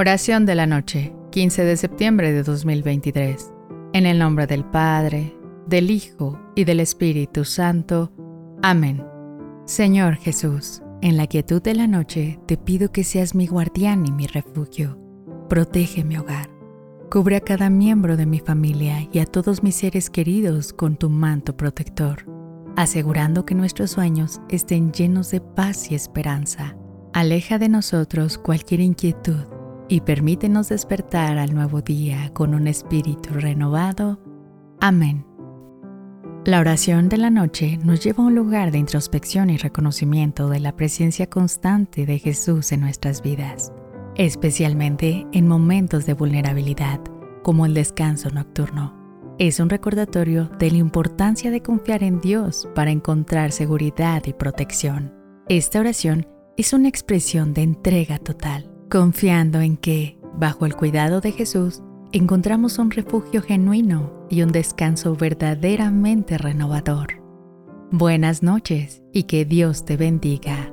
Oración de la noche, 15 de septiembre de 2023. En el nombre del Padre, del Hijo y del Espíritu Santo. Amén. Señor Jesús, en la quietud de la noche te pido que seas mi guardián y mi refugio. Protege mi hogar. Cubre a cada miembro de mi familia y a todos mis seres queridos con tu manto protector, asegurando que nuestros sueños estén llenos de paz y esperanza. Aleja de nosotros cualquier inquietud y permítenos despertar al nuevo día con un espíritu renovado. Amén. La oración de la noche nos lleva a un lugar de introspección y reconocimiento de la presencia constante de Jesús en nuestras vidas, especialmente en momentos de vulnerabilidad, como el descanso nocturno. Es un recordatorio de la importancia de confiar en Dios para encontrar seguridad y protección. Esta oración es una expresión de entrega total confiando en que, bajo el cuidado de Jesús, encontramos un refugio genuino y un descanso verdaderamente renovador. Buenas noches y que Dios te bendiga.